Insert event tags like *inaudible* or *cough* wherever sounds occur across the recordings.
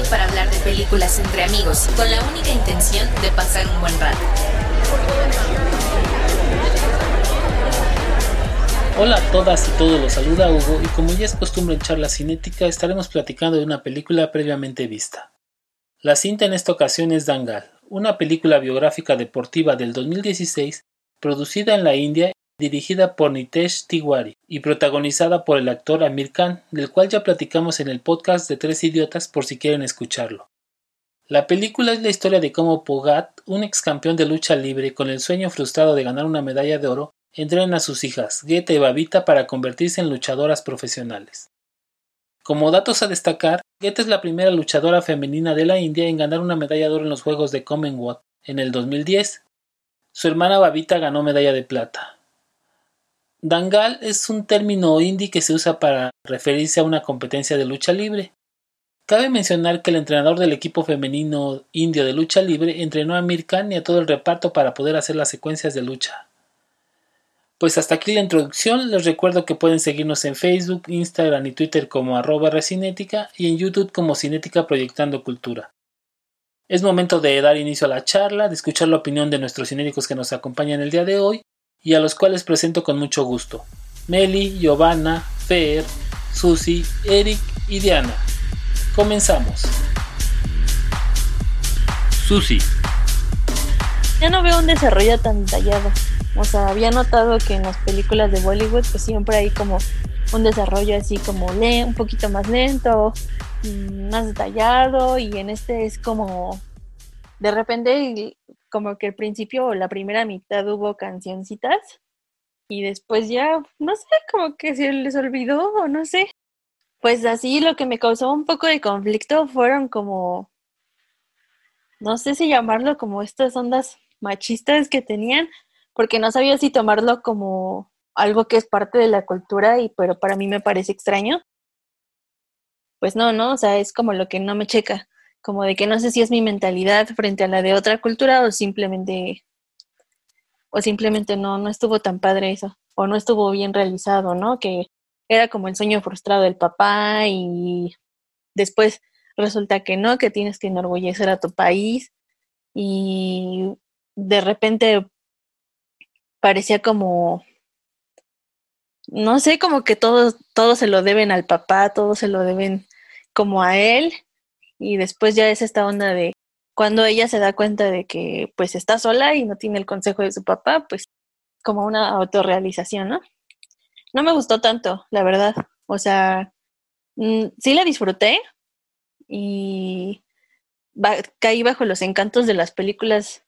para hablar de películas entre amigos, con la única intención de pasar un buen rato. Hola a todas y todos, los saluda Hugo y como ya es costumbre en charla cinética estaremos platicando de una película previamente vista. La cinta en esta ocasión es Dangal, una película biográfica deportiva del 2016 producida en la India dirigida por Nitesh Tiwari y protagonizada por el actor Amir Khan, del cual ya platicamos en el podcast de Tres Idiotas por si quieren escucharlo. La película es la historia de cómo Pogat, un ex campeón de lucha libre con el sueño frustrado de ganar una medalla de oro, entrena a sus hijas, Geta y Babita, para convertirse en luchadoras profesionales. Como datos a destacar, Geta es la primera luchadora femenina de la India en ganar una medalla de oro en los Juegos de Commonwealth en el 2010. Su hermana Babita ganó medalla de plata. Dangal es un término hindi que se usa para referirse a una competencia de lucha libre. Cabe mencionar que el entrenador del equipo femenino indio de lucha libre entrenó a Mir Khan y a todo el reparto para poder hacer las secuencias de lucha. Pues hasta aquí la introducción, les recuerdo que pueden seguirnos en Facebook, Instagram y Twitter como arroba recinética y en YouTube como Cinética Proyectando Cultura. Es momento de dar inicio a la charla, de escuchar la opinión de nuestros cinéticos que nos acompañan el día de hoy y a los cuales presento con mucho gusto. Meli, Giovanna, Fer, Susi, Eric y Diana. Comenzamos. Susi. Ya no veo un desarrollo tan detallado. O sea, había notado que en las películas de Bollywood pues siempre hay como un desarrollo así como un poquito más lento, mm, más detallado y en este es como de repente como que al principio o la primera mitad hubo cancioncitas y después ya, no sé, como que se les olvidó o no sé. Pues así lo que me causó un poco de conflicto fueron como, no sé si llamarlo como estas ondas machistas que tenían, porque no sabía si tomarlo como algo que es parte de la cultura y pero para mí me parece extraño. Pues no, no, o sea, es como lo que no me checa como de que no sé si es mi mentalidad frente a la de otra cultura o simplemente o simplemente no no estuvo tan padre eso o no estuvo bien realizado, ¿no? Que era como el sueño frustrado del papá y después resulta que no, que tienes que enorgullecer a tu país y de repente parecía como no sé, como que todos todo se lo deben al papá, todo se lo deben como a él y después ya es esta onda de cuando ella se da cuenta de que pues está sola y no tiene el consejo de su papá, pues como una autorrealización, ¿no? No me gustó tanto, la verdad. O sea, mm, sí la disfruté y caí bajo los encantos de las películas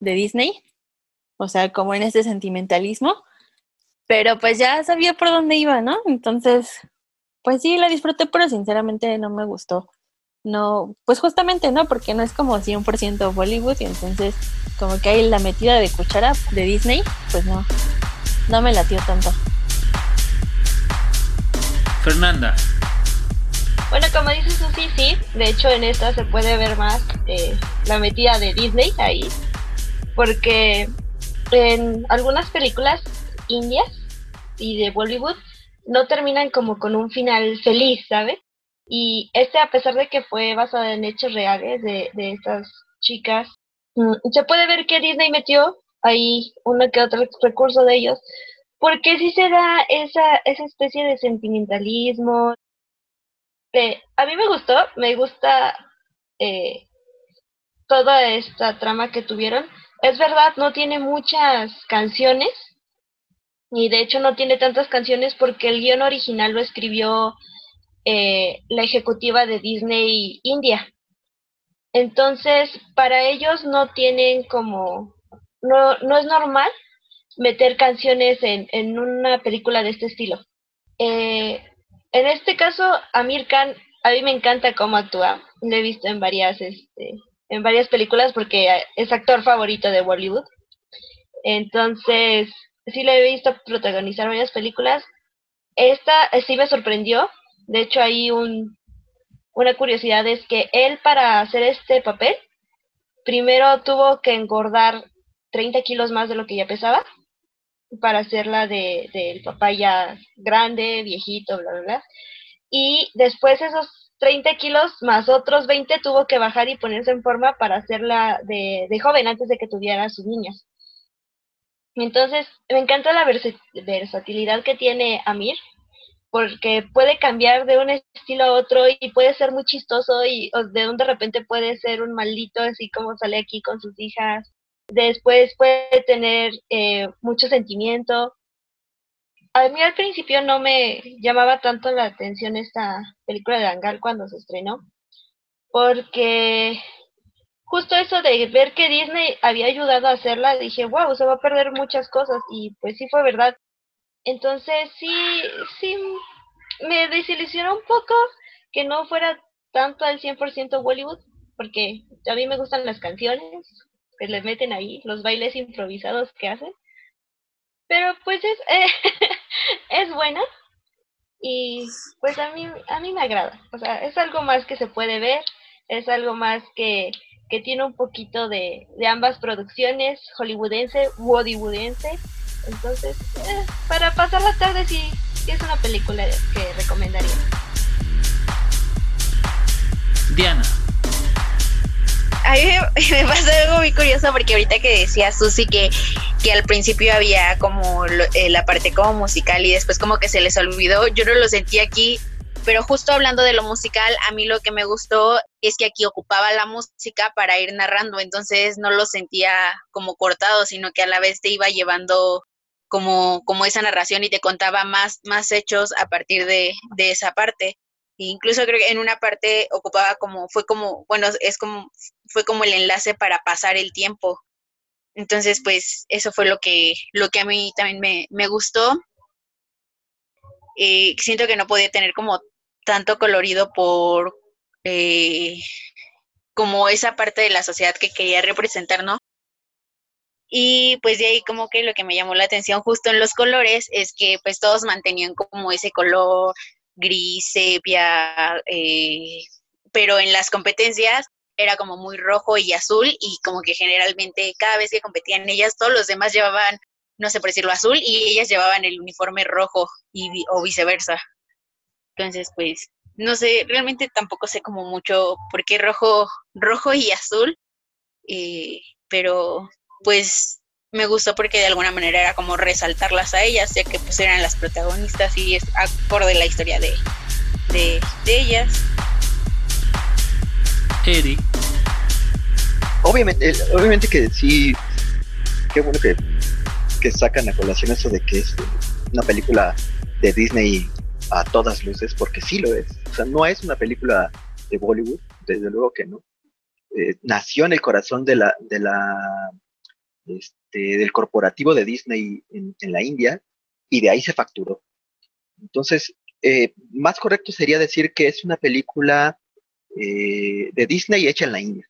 de Disney, o sea, como en este sentimentalismo, pero pues ya sabía por dónde iba, ¿no? Entonces, pues sí, la disfruté, pero sinceramente no me gustó no, pues justamente no, porque no es como 100% Bollywood y entonces como que hay la metida de cuchara de Disney, pues no, no me latió tanto. Fernanda. Bueno, como dices Susi, sí, de hecho en esta se puede ver más eh, la metida de Disney ahí, porque en algunas películas indias y de Bollywood no terminan como con un final feliz, ¿sabes? Y este, a pesar de que fue basado en hechos reales de, de estas chicas, mm, se puede ver que Disney metió ahí uno que otro recurso de ellos, porque sí se da esa, esa especie de sentimentalismo. Eh, a mí me gustó, me gusta eh, toda esta trama que tuvieron. Es verdad, no tiene muchas canciones, y de hecho no tiene tantas canciones porque el guion original lo escribió eh, la ejecutiva de Disney India. Entonces, para ellos no tienen como, no, no es normal meter canciones en, en una película de este estilo. Eh, en este caso, Amir Khan, a mí me encanta cómo actúa. Lo he visto en varias, este, en varias películas porque es actor favorito de Bollywood. Entonces, sí le he visto protagonizar varias películas. Esta sí me sorprendió de hecho, hay un, una curiosidad es que él para hacer este papel, primero tuvo que engordar 30 kilos más de lo que ya pesaba para hacerla de del papá ya grande, viejito, bla, bla, bla. Y después esos 30 kilos más otros 20 tuvo que bajar y ponerse en forma para hacerla de, de joven antes de que tuviera a sus niñas. Entonces, me encanta la versatilidad que tiene Amir, porque puede cambiar de un estilo a otro y puede ser muy chistoso y de un de repente puede ser un maldito, así como sale aquí con sus hijas. Después puede tener eh, mucho sentimiento. A mí al principio no me llamaba tanto la atención esta película de Angal cuando se estrenó, porque justo eso de ver que Disney había ayudado a hacerla, dije, wow, se va a perder muchas cosas y pues sí fue verdad. Entonces sí, sí, me desilusionó un poco que no fuera tanto al 100% Bollywood, porque a mí me gustan las canciones que le meten ahí, los bailes improvisados que hacen. Pero pues es, *laughs* es buena y pues a mí, a mí me agrada. O sea, es algo más que se puede ver, es algo más que que tiene un poquito de, de ambas producciones, hollywoodense, woodywoodense. Entonces, eh, para pasar la tarde sí, sí es una película que recomendaría. Diana. A mí me, *laughs* pasó algo muy curioso porque ahorita que decía Susi que, que al principio había como eh, la parte como musical y después como que se les olvidó, yo no lo sentí aquí pero justo hablando de lo musical, a mí lo que me gustó es que aquí ocupaba la música para ir narrando, entonces no lo sentía como cortado, sino que a la vez te iba llevando como, como esa narración y te contaba más, más hechos a partir de, de esa parte. Incluso creo que en una parte ocupaba como, fue como, bueno, es como, fue como el enlace para pasar el tiempo. Entonces, pues, eso fue lo que, lo que a mí también me, me gustó. Eh, siento que no podía tener como tanto colorido por eh, como esa parte de la sociedad que quería representar, ¿no? Y pues de ahí como que lo que me llamó la atención justo en los colores es que pues todos mantenían como ese color gris, sepia, eh, pero en las competencias era como muy rojo y azul y como que generalmente cada vez que competían ellas todos los demás llevaban no sé por decirlo, azul y ellas llevaban el uniforme rojo y, o viceversa. Entonces, pues, no sé, realmente tampoco sé como mucho por qué rojo, rojo y azul, eh, pero pues me gustó porque de alguna manera era como resaltarlas a ellas, ya que pues eran las protagonistas y es acorde la historia de, de, de ellas. Eric. Obviamente, obviamente que sí, qué bueno que que sacan a colación eso de que es una película de Disney a todas luces, porque sí lo es. O sea, no es una película de Bollywood, desde luego que no. Eh, nació en el corazón de la, de la, este, del corporativo de Disney en, la India y de ahí se facturó. Entonces, eh, más correcto sería decir que es una película eh, de Disney hecha en la India.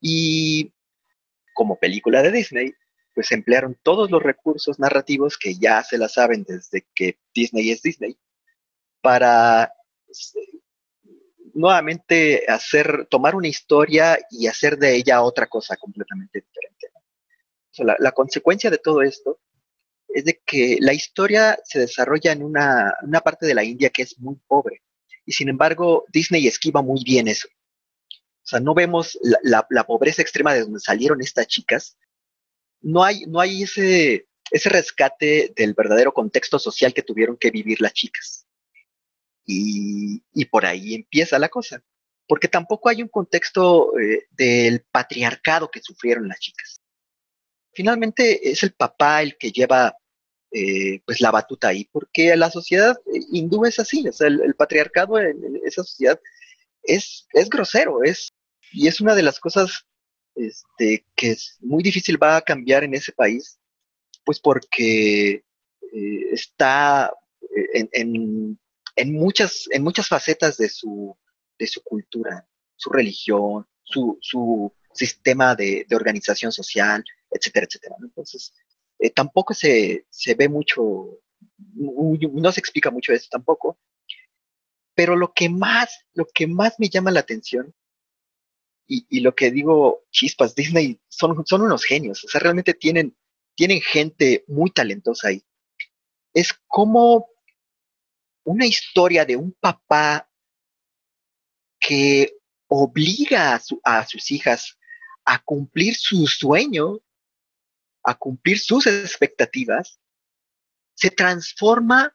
Y como película de Disney, pues emplearon todos los recursos narrativos que ya se la saben desde que Disney es Disney para este, nuevamente hacer, tomar una historia y hacer de ella otra cosa completamente diferente. La, consecuencia de todo esto es de que la historia se desarrolla en una, parte de la India que es muy pobre. Y sin embargo, Disney esquiva muy bien eso. O sea, no vemos la, la pobreza extrema de donde salieron estas chicas, no hay, no hay ese, ese rescate del verdadero contexto social que tuvieron que vivir las chicas. Y, por ahí empieza la cosa. Porque tampoco hay un contexto eh, del patriarcado que sufrieron las chicas. Finalmente es el papá el que lleva eh, pues la batuta ahí, porque la sociedad hindú es así, el, patriarcado en, esa sociedad es, es grosero, es, y es una de las cosas este, que es muy difícil va a cambiar en ese país, pues porque eh, está eh, en, en, muchas, en muchas facetas de su, de su cultura, su religión, su, su sistema de, organización social, etcétera, etcétera. Entonces, eh, tampoco se, se ve mucho, no se explica mucho eso tampoco, pero lo que más, lo que más me llama la atención y, lo que digo, chispas, Disney son, son unos genios, o sea, realmente tienen, tienen gente muy talentosa ahí. Es como una historia de un papá que obliga a, sus hijas a cumplir su sueño, a cumplir sus expectativas, se transforma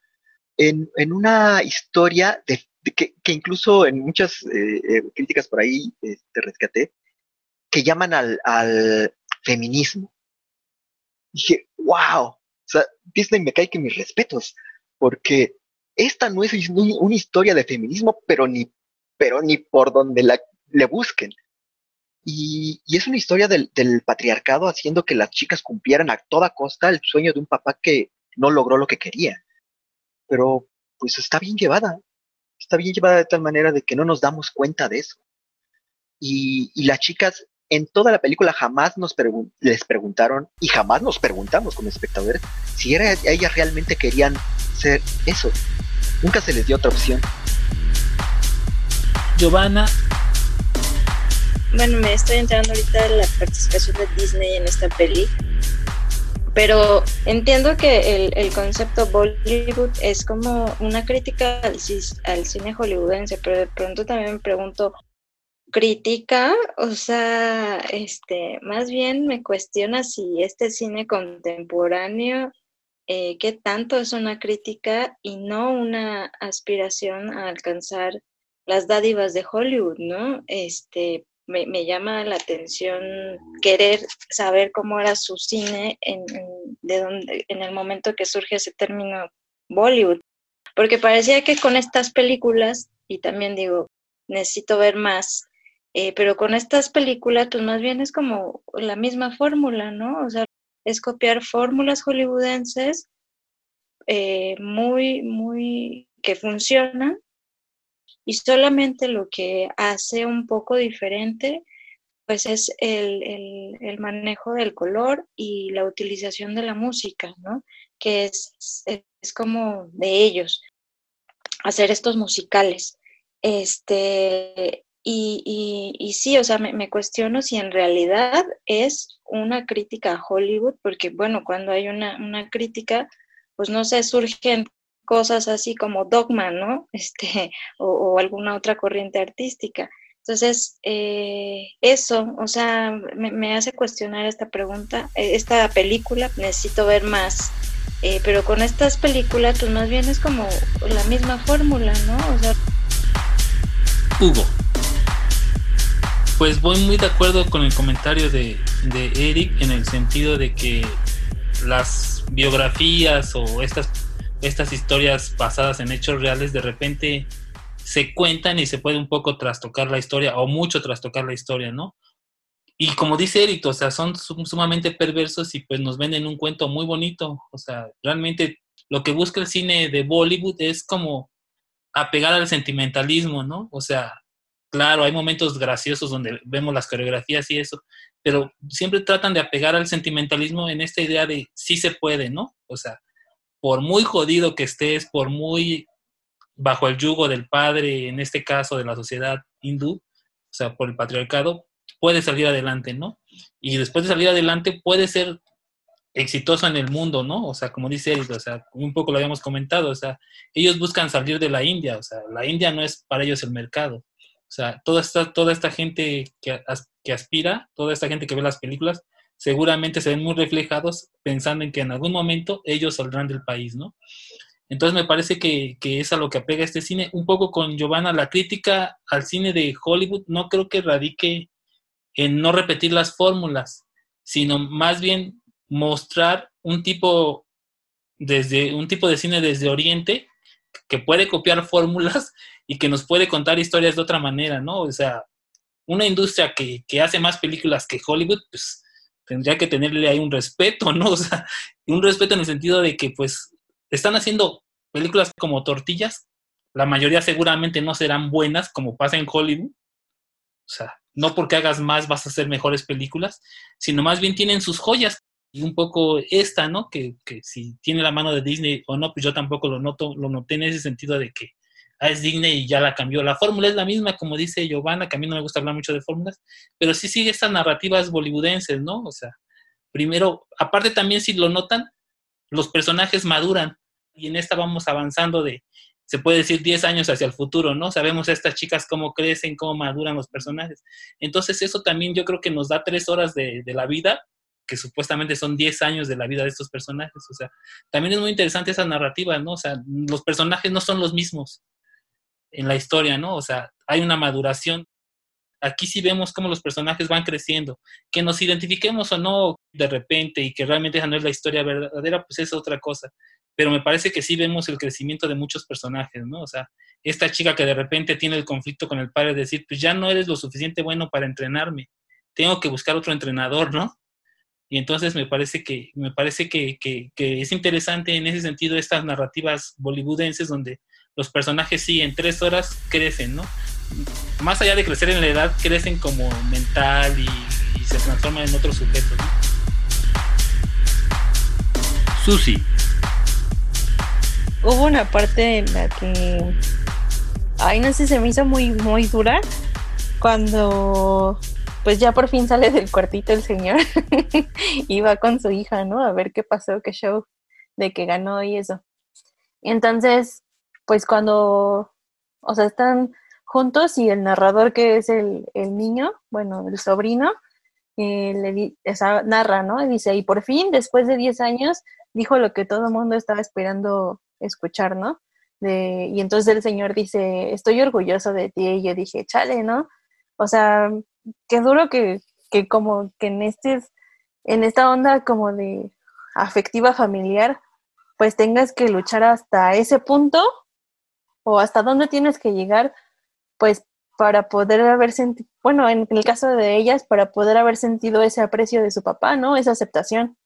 en, una historia de, que, incluso en muchas eh, eh, críticas por ahí te este, rescaté, que llaman al, al feminismo. Dije, wow, o sea, Disney me cae que mis respetos, porque esta no es una historia de feminismo, pero ni, pero ni por donde la, le busquen. Y, es una historia del, patriarcado haciendo que las chicas cumplieran a toda costa el sueño de un papá que no logró lo que quería. Pero pues está bien llevada. Está bien llevada de tal manera de que no nos damos cuenta de eso. Y, las chicas en toda la película jamás nos les preguntaron y jamás nos preguntamos como espectadores si ellas realmente querían ser eso. Nunca se les dio otra opción. Giovanna. Bueno, me estoy enterando ahorita de la participación de Disney en esta peli. Pero entiendo que el, el concepto Bollywood es como una crítica al, cine hollywoodense, pero de pronto también me pregunto, crítica, o sea, este, más bien me cuestiona si este cine contemporáneo, eh, qué tanto es una crítica y no una aspiración a alcanzar las dádivas de Hollywood, ¿no? Este, me, llama la atención querer saber cómo era su cine en, de donde, en el momento que surge ese término Bollywood, porque parecía que con estas películas, y también digo, necesito ver más, eh, pero con estas películas, pues más bien es como la misma fórmula, ¿no? O sea, es copiar fórmulas hollywoodenses eh, muy, muy, que funcionan y solamente lo que hace un poco diferente, pues es el, el, el manejo del color y la utilización de la música, ¿no? Que es, es como de ellos, hacer estos musicales. Este, y, y, sí, o sea, me, cuestiono si en realidad es una crítica a Hollywood, porque bueno, cuando hay una, una crítica, pues no sé, surgen cosas así como dogma, ¿no? *laughs* Este, o, alguna otra corriente artística. Entonces, eh, eso, o sea, me, hace cuestionar esta pregunta, eh, esta película, necesito ver más, eh, pero con estas películas, pues más bien es como la misma fórmula, ¿no? O sea... Hugo. Pues voy muy de acuerdo con el comentario de, Eric en el sentido de que las biografías o estas, estas historias basadas en hechos reales de repente se cuentan y se puede un poco trastocar la historia o mucho trastocar la historia, ¿no? Y como dice Eric, o sea, son sumamente perversos y pues nos venden un cuento muy bonito, o sea, realmente lo que busca el cine de Bollywood es como apegar al sentimentalismo, ¿no? O sea, Claro, hay momentos graciosos donde vemos las coreografías y eso, pero siempre tratan de apegar al sentimentalismo en esta idea de sí se puede, ¿no? O sea, por muy jodido que estés, por muy bajo el yugo del padre, en este caso de la sociedad hindú, o sea, por el patriarcado, puedes salir adelante, ¿no? Y después de salir adelante, puede ser exitoso en el mundo, ¿no? O sea, como dice Eric, o sea, un poco lo habíamos comentado, o sea, ellos buscan salir de la India, o sea, la India no es para ellos el mercado, o sea, toda esta, toda esta gente que, que aspira, toda esta gente que ve las películas, seguramente se ven muy reflejados pensando en que en algún momento ellos saldrán del país, ¿no? Entonces me parece que, que, es a lo que apega este cine. Un poco con Giovanna, la crítica al cine de Hollywood no creo que radique en no repetir las fórmulas, sino más bien mostrar un tipo desde un tipo de cine desde Oriente que puede copiar fórmulas *laughs* y que nos puede contar historias de otra manera, ¿no? O sea, una industria que, que hace más películas que Hollywood, pues tendría que tenerle ahí un respeto, ¿no? *laughs* O sea, un respeto en el sentido de que pues están haciendo películas como tortillas, la mayoría seguramente no serán buenas como pasa en Hollywood, o sea, no porque hagas más vas a hacer mejores películas, sino más bien tienen sus joyas y un poco esta, ¿no? Que, que si tiene la mano de Disney o no, pues yo tampoco lo noto, lo noté en ese sentido de que ah, es digna y ya la cambió. La fórmula es la misma, como dice Giovanna, que a mí no me gusta hablar mucho de fórmulas, pero sí sigue estas narrativas bollywoodenses, ¿no? O sea, primero, aparte también si lo notan, los personajes maduran y en esta vamos avanzando de se puede decir 10 años hacia el futuro, ¿no? Sabemos a estas chicas cómo crecen, cómo maduran los personajes. Entonces eso también yo creo que nos da tres horas de, de la vida, que supuestamente son 10 años de la vida de estos personajes. O sea, también es muy interesante esa narrativa, ¿no? O sea, los personajes no son los mismos en la historia, ¿no? O sea, hay una maduración. Aquí sí vemos cómo los personajes van creciendo. Que nos identifiquemos o no de repente y que realmente esa no es la historia verdadera, pues es otra cosa pero me parece que sí vemos el crecimiento de muchos personajes, ¿no? O sea, esta chica que de repente tiene el conflicto con el padre de decir, pues ya no eres lo suficiente bueno para entrenarme, tengo que buscar otro entrenador, ¿no? Y entonces me parece que, me parece que, que, que es interesante en ese sentido estas narrativas bollywoodenses donde los personajes sí en tres horas crecen, ¿no? Más allá de crecer en la edad, crecen como mental y, y se transforman en otros sujetos, ¿no? Susi, hubo una parte en la que, ay, no sé, se me hizo muy, muy dura cuando, pues ya por fin sale del cuartito el señor *laughs* y va con su hija, ¿no? A ver qué pasó, qué show de que ganó y eso. Entonces, pues cuando, o sea, están juntos y el narrador que es el, el niño, bueno, el sobrino, eh, le narra, ¿no? Y dice, y por fin, después de 10 años, dijo lo que todo el mundo estaba esperando escuchar, ¿no? Y entonces el Señor dice, estoy orgulloso de ti. Y yo dije, chale, ¿no? O sea, qué duro que, que como que en, este, en esta onda como de afectiva familiar, pues tengas que luchar hasta ese punto o hasta dónde tienes que llegar, pues para poder haber sentido, bueno, en el caso de ellas, para poder haber sentido ese aprecio de su papá, ¿no? Esa aceptación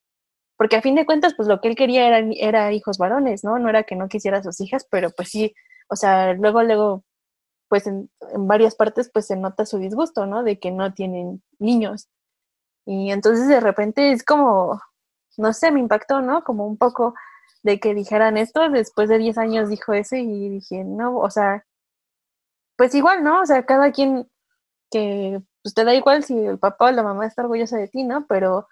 porque a fin de cuentas, pues lo que él quería era, era hijos varones, ¿no? No era que no quisiera a sus hijas, pero pues sí, o sea, luego, luego, pues en, varias partes, pues se nota su disgusto, ¿no? De que no tienen niños. Y entonces de repente es como, no sé, me impactó, ¿no? Como un poco de que dijeran esto, después de 10 años dijo eso y dije, no, o sea, pues igual, ¿no? O sea, cada quien que, pues te da igual si el papá o la mamá está orgullosa de ti, ¿no? Pero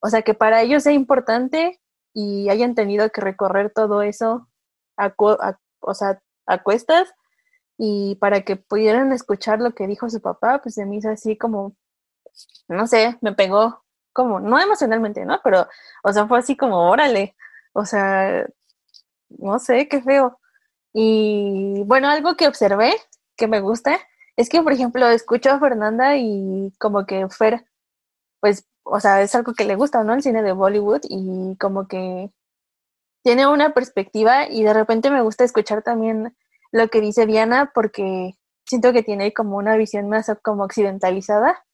o sea, que para ellos sea importante y hayan tenido que recorrer todo eso a, o sea, a cuestas y para que pudieran escuchar lo que dijo su papá, pues se me hizo así como, no sé, me pegó como, no emocionalmente, ¿no? Pero, o sea, fue así como, órale, o sea, no sé, qué feo. Y bueno, algo que observé que me gusta es que, por ejemplo, escucho a Fernanda y como que Fer, pues o sea, es algo que le gusta, ¿no? El cine de Bollywood y como que tiene una perspectiva y de repente me gusta escuchar también lo que dice Diana porque siento que tiene como una visión más como occidentalizada.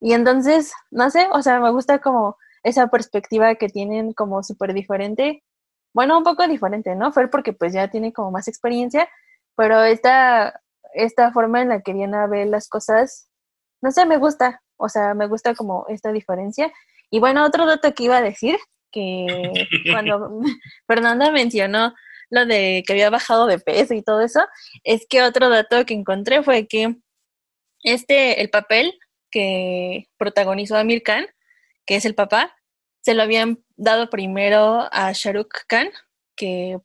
Y entonces, no sé, o sea, me gusta como esa perspectiva que tienen como súper diferente. Bueno, un poco diferente, ¿no? Fue porque pues ya tiene como más experiencia, pero esta, esta forma en la que Diana ve las cosas, no sé, me gusta. O sea, me gusta como esta diferencia. Y bueno, otro dato que iba a decir, que *laughs* cuando *laughs* Fernanda mencionó lo de que había bajado de peso y todo eso, es que otro dato que encontré fue que este, el papel que protagonizó Amir Khan, que es el papá, se lo habían dado primero a Shahrukh Khan, que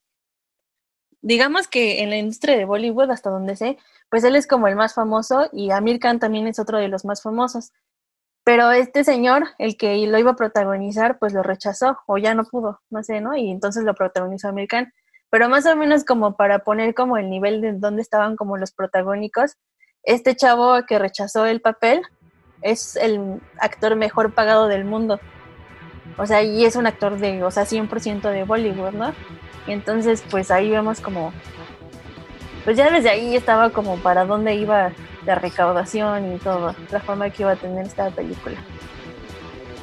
digamos que en la industria de Bollywood, hasta donde sé, pues él es como el más famoso y Amir Khan también es otro de los más famosos. Pero este señor, el que lo iba a protagonizar, pues lo rechazó o ya no pudo, no sé, ¿no? Y entonces lo protagonizó Amir Khan. Pero más o menos como para poner como el nivel de dónde estaban como los protagónicos, este chavo que rechazó el papel es el actor mejor pagado del mundo. O sea, y es un actor de, o sea, 100% de Bollywood, ¿no? Y entonces, pues ahí vemos como pues ya desde ahí estaba como para dónde iba la recaudación y todo, la forma que iba a tener esta película.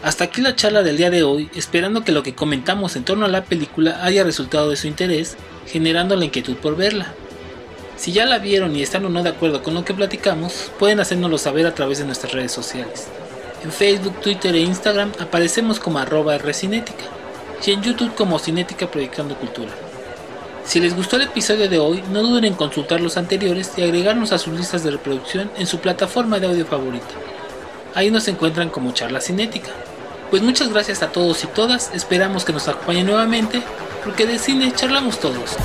Hasta aquí la charla del día de hoy, esperando que lo que comentamos en torno a la película haya resultado de su interés, generando la inquietud por verla. Si ya la vieron y están o no de acuerdo con lo que platicamos, pueden hacérnoslo saber a través de nuestras redes sociales. En Facebook, Twitter e Instagram aparecemos como arroba Recinética y en YouTube como Cinética Proyectando Cultura. Si les gustó el episodio de hoy, no duden en consultar los anteriores y agregarnos a sus listas de reproducción en su plataforma de audio favorita. Ahí nos encuentran como charla cinética. Pues muchas gracias a todos y todas, esperamos que nos acompañen nuevamente, porque de cine charlamos todos.